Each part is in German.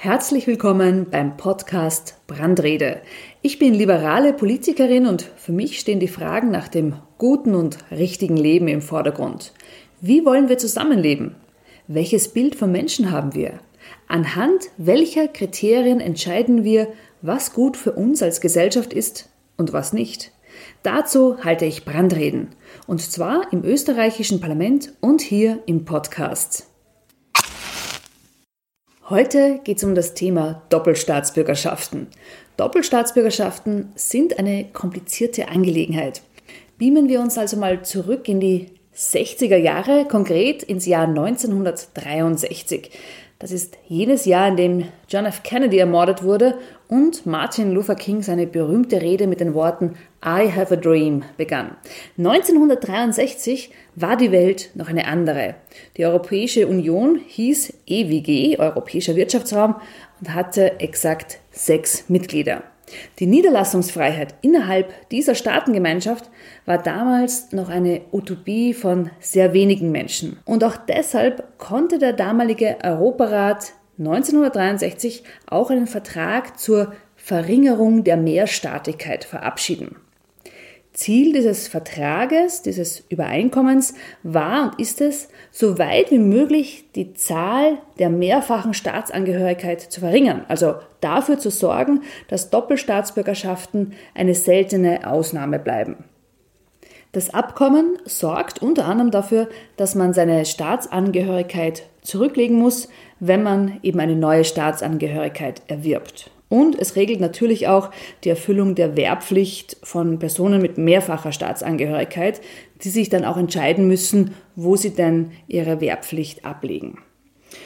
Herzlich willkommen beim Podcast Brandrede. Ich bin liberale Politikerin und für mich stehen die Fragen nach dem guten und richtigen Leben im Vordergrund. Wie wollen wir zusammenleben? Welches Bild von Menschen haben wir? Anhand welcher Kriterien entscheiden wir, was gut für uns als Gesellschaft ist und was nicht? Dazu halte ich Brandreden, und zwar im österreichischen Parlament und hier im Podcast. Heute geht es um das Thema Doppelstaatsbürgerschaften. Doppelstaatsbürgerschaften sind eine komplizierte Angelegenheit. Beamen wir uns also mal zurück in die 60er Jahre, konkret ins Jahr 1963. Das ist jenes Jahr, in dem John F. Kennedy ermordet wurde und Martin Luther King seine berühmte Rede mit den Worten I have a dream begann. 1963 war die Welt noch eine andere. Die Europäische Union hieß EWG, Europäischer Wirtschaftsraum, und hatte exakt sechs Mitglieder. Die Niederlassungsfreiheit innerhalb dieser Staatengemeinschaft war damals noch eine Utopie von sehr wenigen Menschen. Und auch deshalb konnte der damalige Europarat 1963 auch einen Vertrag zur Verringerung der Mehrstaatigkeit verabschieden. Ziel dieses Vertrages, dieses Übereinkommens war und ist es, so weit wie möglich die Zahl der mehrfachen Staatsangehörigkeit zu verringern, also dafür zu sorgen, dass Doppelstaatsbürgerschaften eine seltene Ausnahme bleiben. Das Abkommen sorgt unter anderem dafür, dass man seine Staatsangehörigkeit zurücklegen muss, wenn man eben eine neue Staatsangehörigkeit erwirbt. Und es regelt natürlich auch die Erfüllung der Wehrpflicht von Personen mit mehrfacher Staatsangehörigkeit, die sich dann auch entscheiden müssen, wo sie denn ihre Wehrpflicht ablegen.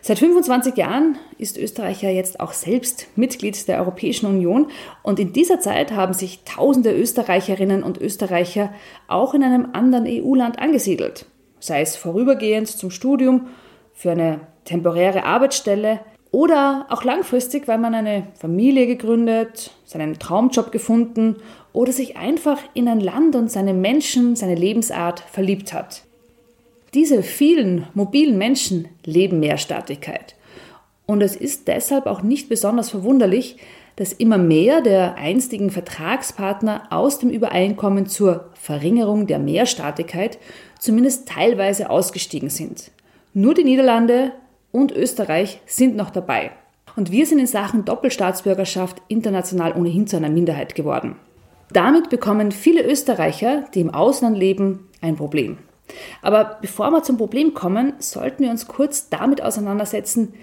Seit 25 Jahren ist Österreich ja jetzt auch selbst Mitglied der Europäischen Union und in dieser Zeit haben sich tausende Österreicherinnen und Österreicher auch in einem anderen EU-Land angesiedelt, sei es vorübergehend zum Studium, für eine temporäre Arbeitsstelle oder auch langfristig, weil man eine Familie gegründet, seinen Traumjob gefunden oder sich einfach in ein Land und seine Menschen, seine Lebensart verliebt hat. Diese vielen mobilen Menschen leben Mehrstaatigkeit. Und es ist deshalb auch nicht besonders verwunderlich, dass immer mehr der einstigen Vertragspartner aus dem Übereinkommen zur Verringerung der Mehrstaatigkeit zumindest teilweise ausgestiegen sind. Nur die Niederlande und Österreich sind noch dabei. Und wir sind in Sachen Doppelstaatsbürgerschaft international ohnehin zu einer Minderheit geworden. Damit bekommen viele Österreicher, die im Ausland leben, ein Problem. Aber bevor wir zum Problem kommen, sollten wir uns kurz damit auseinandersetzen,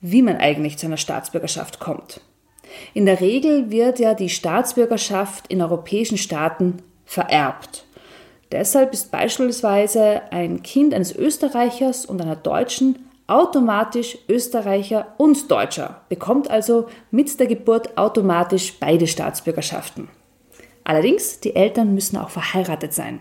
wie man eigentlich zu einer Staatsbürgerschaft kommt. In der Regel wird ja die Staatsbürgerschaft in europäischen Staaten vererbt. Deshalb ist beispielsweise ein Kind eines Österreichers und einer Deutschen automatisch Österreicher und Deutscher, bekommt also mit der Geburt automatisch beide Staatsbürgerschaften. Allerdings, die Eltern müssen auch verheiratet sein.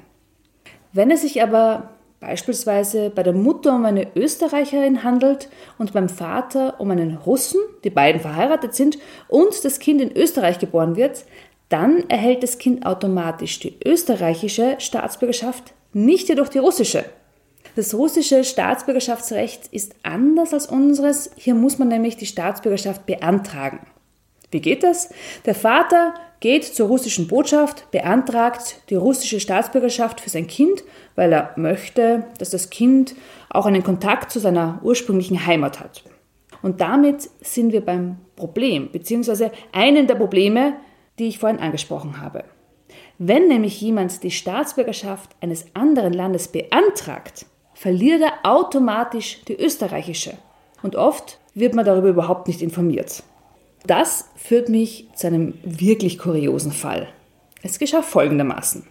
Wenn es sich aber beispielsweise bei der Mutter um eine Österreicherin handelt und beim Vater um einen Russen, die beiden verheiratet sind und das Kind in Österreich geboren wird, dann erhält das Kind automatisch die österreichische Staatsbürgerschaft, nicht jedoch die russische. Das russische Staatsbürgerschaftsrecht ist anders als unseres. Hier muss man nämlich die Staatsbürgerschaft beantragen. Wie geht das? Der Vater geht zur russischen Botschaft, beantragt die russische Staatsbürgerschaft für sein Kind, weil er möchte, dass das Kind auch einen Kontakt zu seiner ursprünglichen Heimat hat. Und damit sind wir beim Problem, beziehungsweise einen der Probleme, die ich vorhin angesprochen habe. Wenn nämlich jemand die Staatsbürgerschaft eines anderen Landes beantragt, verliert er automatisch die österreichische. Und oft wird man darüber überhaupt nicht informiert. Das führt mich zu einem wirklich kuriosen Fall. Es geschah folgendermaßen.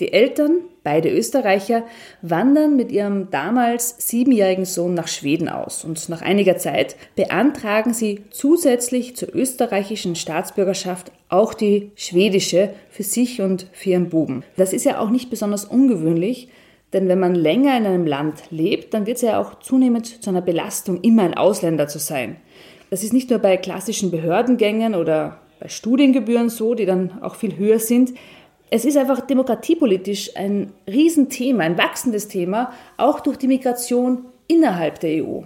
Die Eltern, beide Österreicher, wandern mit ihrem damals siebenjährigen Sohn nach Schweden aus und nach einiger Zeit beantragen sie zusätzlich zur österreichischen Staatsbürgerschaft auch die schwedische für sich und für ihren Buben. Das ist ja auch nicht besonders ungewöhnlich, denn wenn man länger in einem Land lebt, dann wird es ja auch zunehmend zu einer Belastung, immer ein Ausländer zu sein. Das ist nicht nur bei klassischen Behördengängen oder bei Studiengebühren so, die dann auch viel höher sind. Es ist einfach demokratiepolitisch ein Riesenthema, ein wachsendes Thema, auch durch die Migration innerhalb der EU.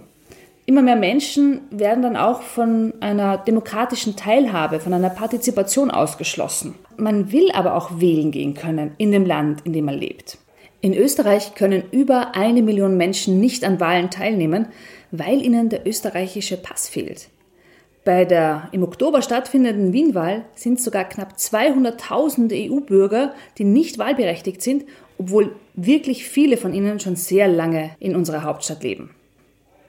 Immer mehr Menschen werden dann auch von einer demokratischen Teilhabe, von einer Partizipation ausgeschlossen. Man will aber auch wählen gehen können in dem Land, in dem man lebt. In Österreich können über eine Million Menschen nicht an Wahlen teilnehmen, weil ihnen der österreichische Pass fehlt. Bei der im Oktober stattfindenden Wienwahl sind sogar knapp 200.000 EU-Bürger, die nicht wahlberechtigt sind, obwohl wirklich viele von ihnen schon sehr lange in unserer Hauptstadt leben.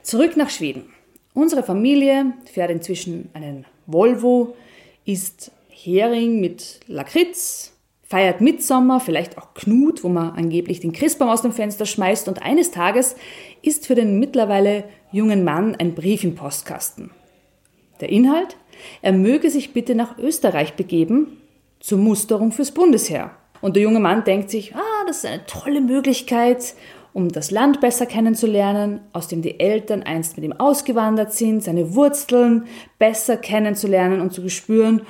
Zurück nach Schweden. Unsere Familie fährt inzwischen einen Volvo, isst Hering mit Lakritz, feiert Mitsommer, vielleicht auch Knut, wo man angeblich den Christbaum aus dem Fenster schmeißt und eines Tages ist für den mittlerweile jungen Mann ein Brief im Postkasten. Der Inhalt? Er möge sich bitte nach Österreich begeben zur Musterung fürs Bundesheer. Und der junge Mann denkt sich, ah, das ist eine tolle Möglichkeit um das Land besser kennenzulernen, aus dem die Eltern einst mit ihm ausgewandert sind, seine Wurzeln besser kennenzulernen und zu spüren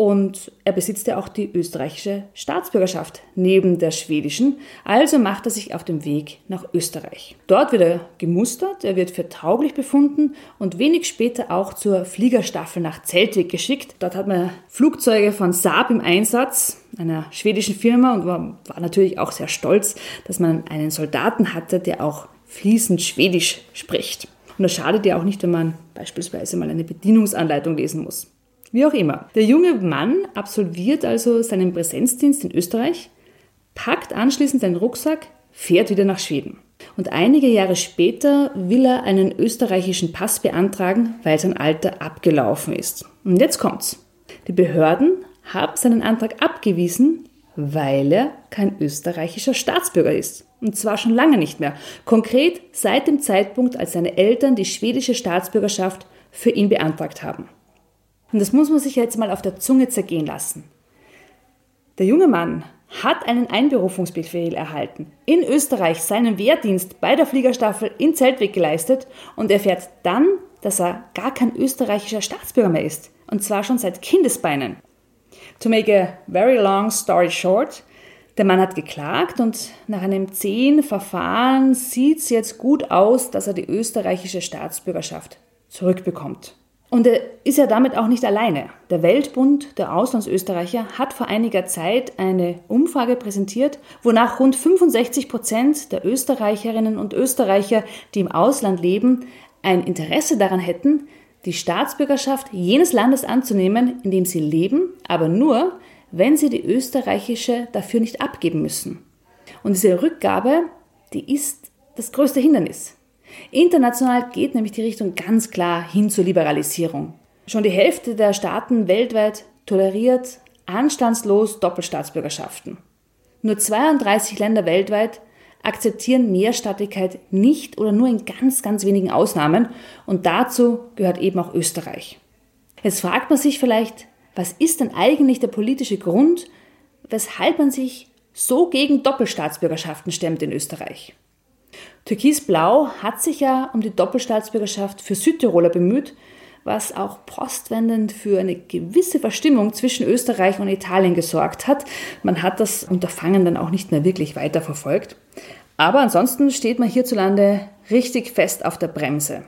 und er besitzt ja auch die österreichische Staatsbürgerschaft neben der schwedischen. Also macht er sich auf den Weg nach Österreich. Dort wird er gemustert, er wird für tauglich befunden und wenig später auch zur Fliegerstaffel nach Zeltweg geschickt. Dort hat man Flugzeuge von Saab im Einsatz, einer schwedischen Firma, und war, war natürlich auch sehr stolz, dass man einen Soldaten hatte, der auch fließend Schwedisch spricht. Und das schadet ja auch nicht, wenn man beispielsweise mal eine Bedienungsanleitung lesen muss. Wie auch immer. Der junge Mann absolviert also seinen Präsenzdienst in Österreich, packt anschließend seinen Rucksack, fährt wieder nach Schweden. Und einige Jahre später will er einen österreichischen Pass beantragen, weil sein Alter abgelaufen ist. Und jetzt kommt's. Die Behörden haben seinen Antrag abgewiesen, weil er kein österreichischer Staatsbürger ist. Und zwar schon lange nicht mehr. Konkret seit dem Zeitpunkt, als seine Eltern die schwedische Staatsbürgerschaft für ihn beantragt haben. Und das muss man sich jetzt mal auf der Zunge zergehen lassen. Der junge Mann hat einen Einberufungsbefehl erhalten, in Österreich seinen Wehrdienst bei der Fliegerstaffel in Zeltweg geleistet und erfährt dann, dass er gar kein österreichischer Staatsbürger mehr ist. Und zwar schon seit Kindesbeinen. To make a very long story short, der Mann hat geklagt und nach einem zehn Verfahren sieht es jetzt gut aus, dass er die österreichische Staatsbürgerschaft zurückbekommt. Und er ist ja damit auch nicht alleine. Der Weltbund der Auslandsösterreicher hat vor einiger Zeit eine Umfrage präsentiert, wonach rund 65 Prozent der Österreicherinnen und Österreicher, die im Ausland leben, ein Interesse daran hätten, die Staatsbürgerschaft jenes Landes anzunehmen, in dem sie leben, aber nur, wenn sie die österreichische dafür nicht abgeben müssen. Und diese Rückgabe, die ist das größte Hindernis. International geht nämlich die Richtung ganz klar hin zur Liberalisierung. Schon die Hälfte der Staaten weltweit toleriert anstandslos Doppelstaatsbürgerschaften. Nur 32 Länder weltweit akzeptieren Mehrstaatlichkeit nicht oder nur in ganz, ganz wenigen Ausnahmen und dazu gehört eben auch Österreich. Jetzt fragt man sich vielleicht, was ist denn eigentlich der politische Grund, weshalb man sich so gegen Doppelstaatsbürgerschaften stemmt in Österreich? Türkisblau hat sich ja um die Doppelstaatsbürgerschaft für Südtiroler bemüht, was auch postwendend für eine gewisse Verstimmung zwischen Österreich und Italien gesorgt hat. Man hat das Unterfangen dann auch nicht mehr wirklich weiterverfolgt. Aber ansonsten steht man hierzulande richtig fest auf der Bremse.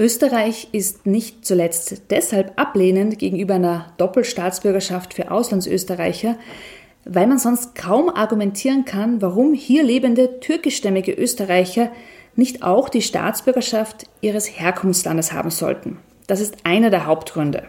Österreich ist nicht zuletzt deshalb ablehnend gegenüber einer Doppelstaatsbürgerschaft für Auslandsösterreicher, weil man sonst kaum argumentieren kann, warum hier lebende türkischstämmige Österreicher nicht auch die Staatsbürgerschaft ihres Herkunftslandes haben sollten. Das ist einer der Hauptgründe.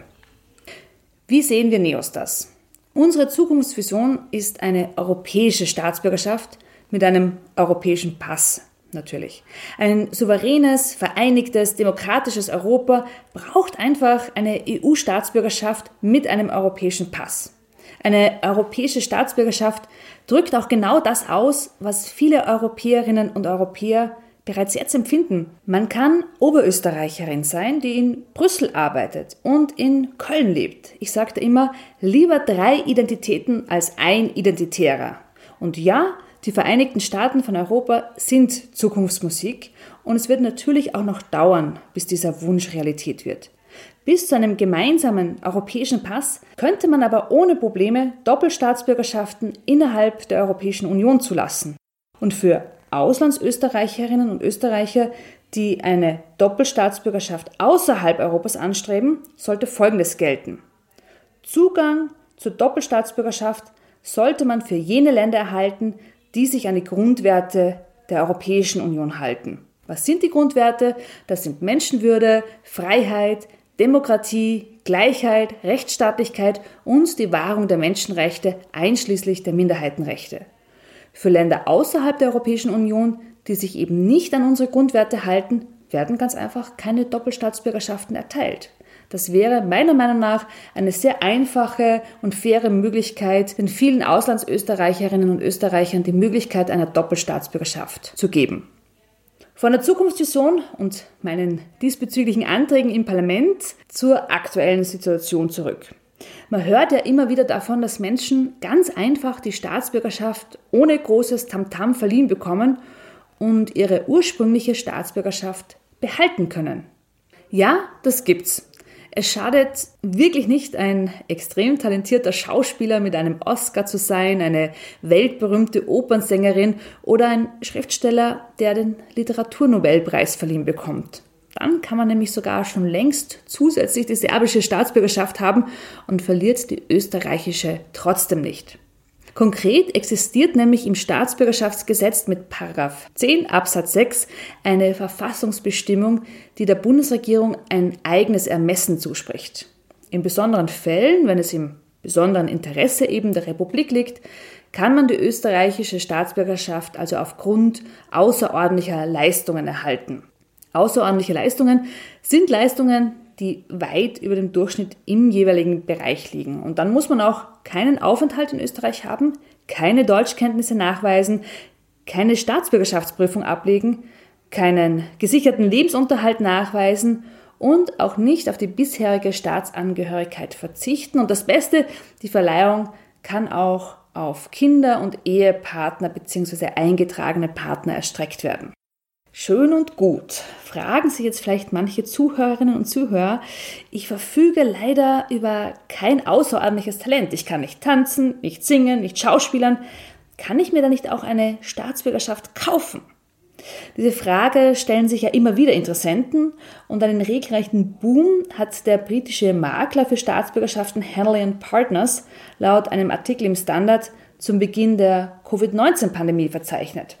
Wie sehen wir Neos das? Unsere Zukunftsvision ist eine europäische Staatsbürgerschaft mit einem europäischen Pass natürlich. Ein souveränes, vereinigtes, demokratisches Europa braucht einfach eine EU-Staatsbürgerschaft mit einem europäischen Pass. Eine europäische Staatsbürgerschaft drückt auch genau das aus, was viele Europäerinnen und Europäer bereits jetzt empfinden. Man kann Oberösterreicherin sein, die in Brüssel arbeitet und in Köln lebt. Ich sagte immer, lieber drei Identitäten als ein Identitärer. Und ja, die Vereinigten Staaten von Europa sind Zukunftsmusik und es wird natürlich auch noch dauern, bis dieser Wunsch Realität wird. Bis zu einem gemeinsamen europäischen Pass könnte man aber ohne Probleme Doppelstaatsbürgerschaften innerhalb der Europäischen Union zulassen. Und für Auslandsösterreicherinnen und Österreicher, die eine Doppelstaatsbürgerschaft außerhalb Europas anstreben, sollte Folgendes gelten. Zugang zur Doppelstaatsbürgerschaft sollte man für jene Länder erhalten, die sich an die Grundwerte der Europäischen Union halten. Was sind die Grundwerte? Das sind Menschenwürde, Freiheit, Demokratie, Gleichheit, Rechtsstaatlichkeit und die Wahrung der Menschenrechte einschließlich der Minderheitenrechte. Für Länder außerhalb der Europäischen Union, die sich eben nicht an unsere Grundwerte halten, werden ganz einfach keine Doppelstaatsbürgerschaften erteilt. Das wäre meiner Meinung nach eine sehr einfache und faire Möglichkeit, den vielen Auslandsösterreicherinnen und Österreichern die Möglichkeit einer Doppelstaatsbürgerschaft zu geben. Von der Zukunftsvision und meinen diesbezüglichen Anträgen im Parlament zur aktuellen Situation zurück. Man hört ja immer wieder davon, dass Menschen ganz einfach die Staatsbürgerschaft ohne großes Tamtam verliehen bekommen und ihre ursprüngliche Staatsbürgerschaft behalten können. Ja, das gibt's. Es schadet wirklich nicht, ein extrem talentierter Schauspieler mit einem Oscar zu sein, eine weltberühmte Opernsängerin oder ein Schriftsteller, der den Literaturnobelpreis verliehen bekommt. Dann kann man nämlich sogar schon längst zusätzlich die serbische Staatsbürgerschaft haben und verliert die österreichische trotzdem nicht. Konkret existiert nämlich im Staatsbürgerschaftsgesetz mit 10 Absatz 6 eine Verfassungsbestimmung, die der Bundesregierung ein eigenes Ermessen zuspricht. In besonderen Fällen, wenn es im besonderen Interesse eben der Republik liegt, kann man die österreichische Staatsbürgerschaft also aufgrund außerordentlicher Leistungen erhalten. Außerordentliche Leistungen sind Leistungen, die weit über dem Durchschnitt im jeweiligen Bereich liegen. Und dann muss man auch keinen Aufenthalt in Österreich haben, keine Deutschkenntnisse nachweisen, keine Staatsbürgerschaftsprüfung ablegen, keinen gesicherten Lebensunterhalt nachweisen und auch nicht auf die bisherige Staatsangehörigkeit verzichten. Und das Beste, die Verleihung kann auch auf Kinder und Ehepartner bzw. eingetragene Partner erstreckt werden. Schön und gut. Fragen sich jetzt vielleicht manche Zuhörerinnen und Zuhörer. Ich verfüge leider über kein außerordentliches Talent. Ich kann nicht tanzen, nicht singen, nicht schauspielern. Kann ich mir da nicht auch eine Staatsbürgerschaft kaufen? Diese Frage stellen sich ja immer wieder Interessenten und einen regelrechten Boom hat der britische Makler für Staatsbürgerschaften Henley Partners laut einem Artikel im Standard zum Beginn der Covid-19-Pandemie verzeichnet.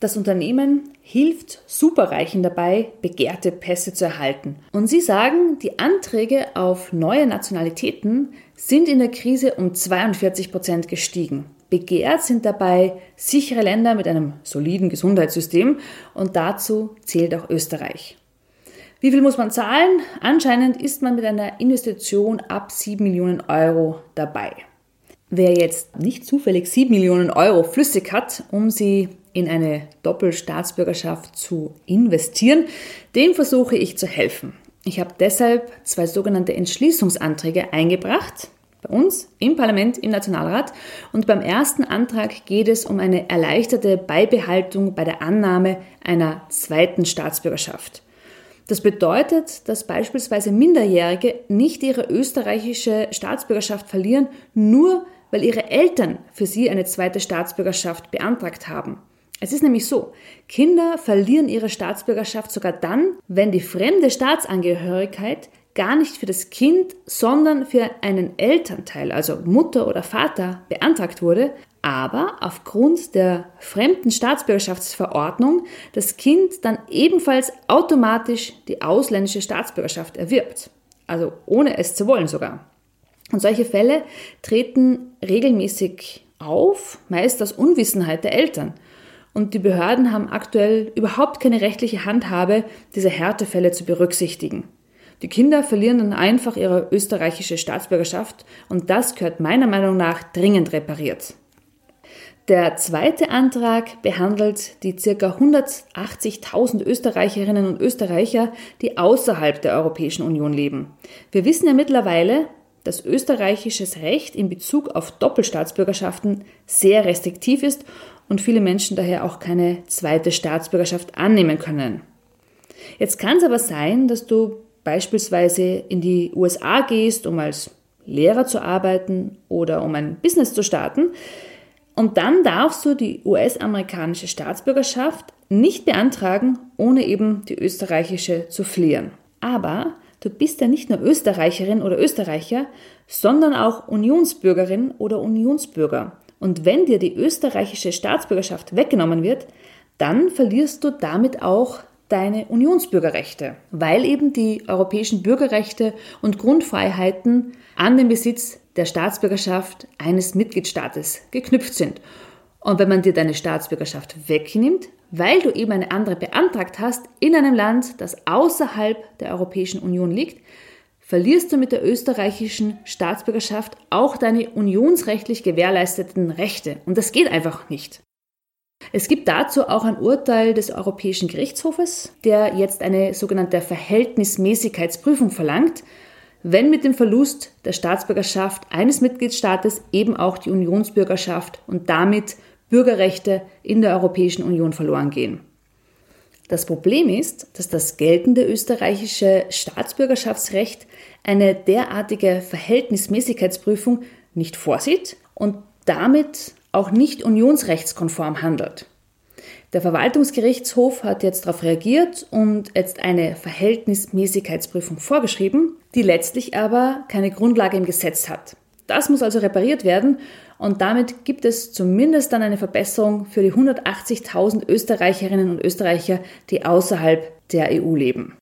Das Unternehmen hilft Superreichen dabei, begehrte Pässe zu erhalten. Und sie sagen, die Anträge auf neue Nationalitäten sind in der Krise um 42 Prozent gestiegen. Begehrt sind dabei sichere Länder mit einem soliden Gesundheitssystem und dazu zählt auch Österreich. Wie viel muss man zahlen? Anscheinend ist man mit einer Investition ab 7 Millionen Euro dabei. Wer jetzt nicht zufällig 7 Millionen Euro flüssig hat, um sie in eine Doppelstaatsbürgerschaft zu investieren, dem versuche ich zu helfen. Ich habe deshalb zwei sogenannte Entschließungsanträge eingebracht bei uns im Parlament, im Nationalrat. Und beim ersten Antrag geht es um eine erleichterte Beibehaltung bei der Annahme einer zweiten Staatsbürgerschaft. Das bedeutet, dass beispielsweise Minderjährige nicht ihre österreichische Staatsbürgerschaft verlieren, nur weil ihre Eltern für sie eine zweite Staatsbürgerschaft beantragt haben. Es ist nämlich so, Kinder verlieren ihre Staatsbürgerschaft sogar dann, wenn die fremde Staatsangehörigkeit gar nicht für das Kind, sondern für einen Elternteil, also Mutter oder Vater, beantragt wurde, aber aufgrund der fremden Staatsbürgerschaftsverordnung das Kind dann ebenfalls automatisch die ausländische Staatsbürgerschaft erwirbt. Also ohne es zu wollen sogar. Und solche Fälle treten regelmäßig auf, meist aus Unwissenheit der Eltern. Und die Behörden haben aktuell überhaupt keine rechtliche Handhabe, diese Härtefälle zu berücksichtigen. Die Kinder verlieren dann einfach ihre österreichische Staatsbürgerschaft und das gehört meiner Meinung nach dringend repariert. Der zweite Antrag behandelt die ca. 180.000 Österreicherinnen und Österreicher, die außerhalb der Europäischen Union leben. Wir wissen ja mittlerweile, dass österreichisches Recht in Bezug auf Doppelstaatsbürgerschaften sehr restriktiv ist und viele Menschen daher auch keine zweite Staatsbürgerschaft annehmen können. Jetzt kann es aber sein, dass du beispielsweise in die USA gehst, um als Lehrer zu arbeiten oder um ein Business zu starten, Und dann darfst du die US-amerikanische Staatsbürgerschaft nicht beantragen, ohne eben die österreichische zu fliehen. Aber du bist ja nicht nur Österreicherin oder Österreicher, sondern auch Unionsbürgerin oder Unionsbürger. Und wenn dir die österreichische Staatsbürgerschaft weggenommen wird, dann verlierst du damit auch deine Unionsbürgerrechte, weil eben die europäischen Bürgerrechte und Grundfreiheiten an den Besitz der Staatsbürgerschaft eines Mitgliedstaates geknüpft sind. Und wenn man dir deine Staatsbürgerschaft wegnimmt, weil du eben eine andere beantragt hast in einem Land, das außerhalb der Europäischen Union liegt, verlierst du mit der österreichischen Staatsbürgerschaft auch deine unionsrechtlich gewährleisteten Rechte. Und das geht einfach nicht. Es gibt dazu auch ein Urteil des Europäischen Gerichtshofes, der jetzt eine sogenannte Verhältnismäßigkeitsprüfung verlangt, wenn mit dem Verlust der Staatsbürgerschaft eines Mitgliedstaates eben auch die Unionsbürgerschaft und damit Bürgerrechte in der Europäischen Union verloren gehen. Das Problem ist, dass das geltende österreichische Staatsbürgerschaftsrecht eine derartige Verhältnismäßigkeitsprüfung nicht vorsieht und damit auch nicht unionsrechtskonform handelt. Der Verwaltungsgerichtshof hat jetzt darauf reagiert und jetzt eine Verhältnismäßigkeitsprüfung vorgeschrieben, die letztlich aber keine Grundlage im Gesetz hat. Das muss also repariert werden und damit gibt es zumindest dann eine Verbesserung für die 180.000 Österreicherinnen und Österreicher, die außerhalb der EU leben.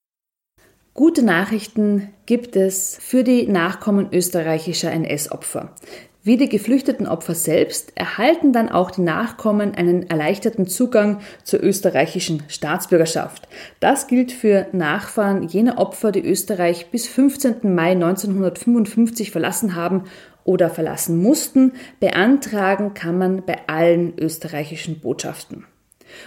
Gute Nachrichten gibt es für die Nachkommen österreichischer NS-Opfer. Wie die geflüchteten Opfer selbst erhalten dann auch die Nachkommen einen erleichterten Zugang zur österreichischen Staatsbürgerschaft. Das gilt für Nachfahren jener Opfer, die Österreich bis 15. Mai 1955 verlassen haben oder verlassen mussten. Beantragen kann man bei allen österreichischen Botschaften.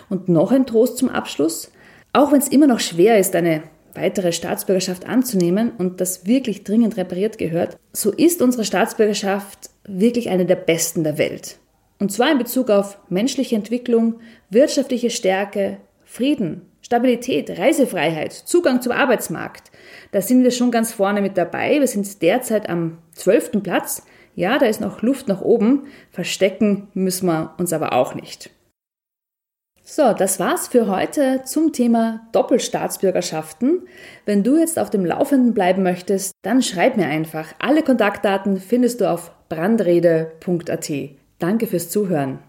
Und noch ein Trost zum Abschluss. Auch wenn es immer noch schwer ist, eine weitere Staatsbürgerschaft anzunehmen und das wirklich dringend repariert gehört, so ist unsere Staatsbürgerschaft wirklich eine der besten der Welt. Und zwar in Bezug auf menschliche Entwicklung, wirtschaftliche Stärke, Frieden, Stabilität, Reisefreiheit, Zugang zum Arbeitsmarkt. Da sind wir schon ganz vorne mit dabei. Wir sind derzeit am zwölften Platz. Ja, da ist noch Luft nach oben. Verstecken müssen wir uns aber auch nicht. So, das war's für heute zum Thema Doppelstaatsbürgerschaften. Wenn du jetzt auf dem Laufenden bleiben möchtest, dann schreib mir einfach. Alle Kontaktdaten findest du auf brandrede.at. Danke fürs Zuhören.